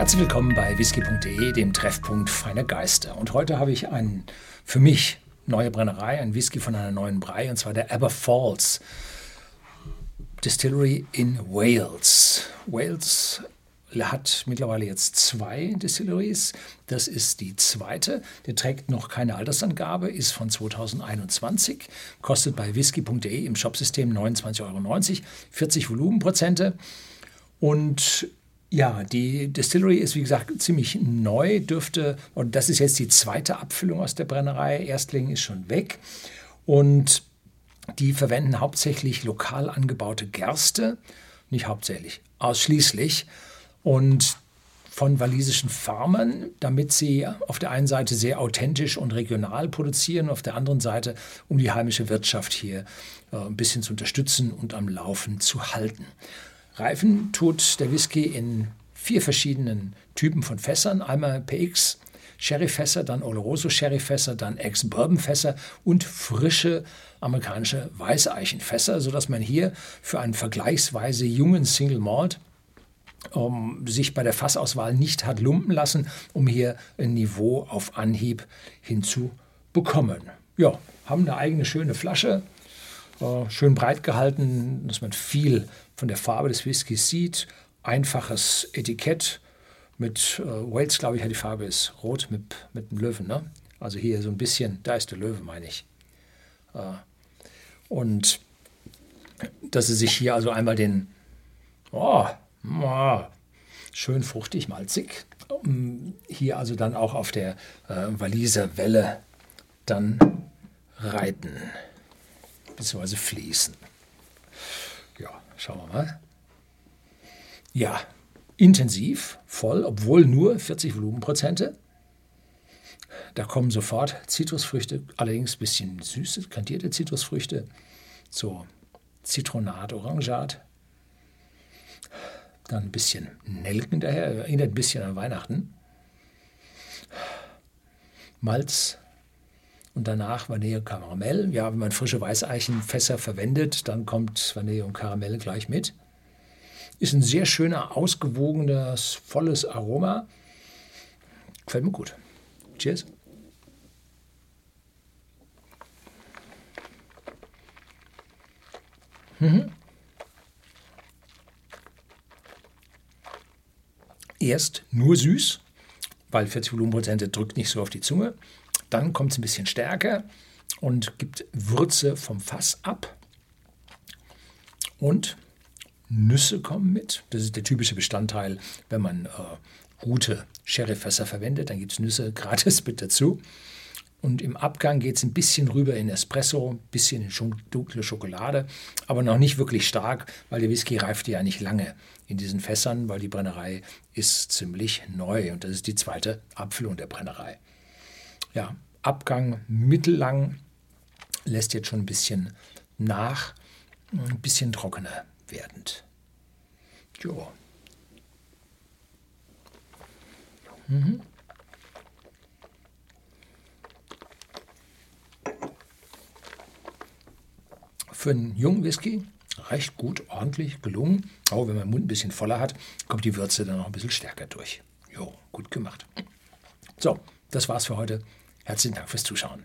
Herzlich willkommen bei whisky.de, dem Treffpunkt feiner Geister. Und heute habe ich ein für mich neue Brennerei, ein Whisky von einer neuen Brei, und zwar der Aber Falls Distillery in Wales. Wales hat mittlerweile jetzt zwei Distilleries. Das ist die zweite. Der trägt noch keine Altersangabe, ist von 2021, kostet bei whisky.de im Shopsystem 29,90 Euro, 40 Volumenprozente. Und ja, die Distillery ist wie gesagt ziemlich neu, dürfte, und das ist jetzt die zweite Abfüllung aus der Brennerei. Erstling ist schon weg. Und die verwenden hauptsächlich lokal angebaute Gerste, nicht hauptsächlich, ausschließlich und von walisischen Farmern, damit sie auf der einen Seite sehr authentisch und regional produzieren, auf der anderen Seite, um die heimische Wirtschaft hier äh, ein bisschen zu unterstützen und am Laufen zu halten. Reifen tut der Whisky in vier verschiedenen Typen von Fässern. Einmal PX Sherryfässer, dann Oloroso Sherryfässer, dann Ex-Bourbon-Fässer und frische amerikanische Weißeichenfässer, sodass man hier für einen vergleichsweise jungen Single Malt um, sich bei der Fassauswahl nicht hat lumpen lassen, um hier ein Niveau auf Anhieb hinzubekommen. Ja, haben eine eigene schöne Flasche, schön breit gehalten, dass man viel von der Farbe des Whiskys sieht. Einfaches Etikett mit äh, Wales, glaube ich, die Farbe ist rot mit, mit einem Löwen. Ne? Also hier so ein bisschen, da ist der Löwe, meine ich. Äh, und dass sie sich hier also einmal den, oh, schön fruchtig, malzig. Hier also dann auch auf der äh, Waliser Welle dann reiten, beziehungsweise fließen. Ja, schauen wir mal. Ja, intensiv, voll, obwohl nur 40 Volumenprozente. Da kommen sofort Zitrusfrüchte, allerdings ein bisschen süße, kantierte Zitrusfrüchte, so Zitronat, Orangat, dann ein bisschen Nelken daher, erinnert ein bisschen an Weihnachten. Malz und danach Vanille und Karamell. Ja, wenn man frische Weißeichenfässer verwendet, dann kommt Vanille und Karamell gleich mit. Ist ein sehr schöner, ausgewogenes, volles Aroma. Gefällt mir gut. Cheers. Mhm. erst nur süß, weil 40 Volumenprozente drückt nicht so auf die Zunge. Dann kommt es ein bisschen stärker und gibt Würze vom Fass ab. Und Nüsse kommen mit. Das ist der typische Bestandteil, wenn man äh, gute Sherryfässer verwendet. Dann gibt es Nüsse gratis mit dazu. Und im Abgang geht es ein bisschen rüber in Espresso, ein bisschen in dunkle Schokolade, aber noch nicht wirklich stark, weil der Whisky reift ja nicht lange in diesen Fässern, weil die Brennerei ist ziemlich neu und das ist die zweite Abfüllung der Brennerei. Ja, Abgang mittellang lässt jetzt schon ein bisschen nach, ein bisschen trockener werdend. Jo. Mhm. Für einen jungen Whisky recht gut, ordentlich, gelungen. Auch wenn man den Mund ein bisschen voller hat, kommt die Würze dann noch ein bisschen stärker durch. Jo, gut gemacht. So, das war's für heute. Herzlichen Dank fürs Zuschauen.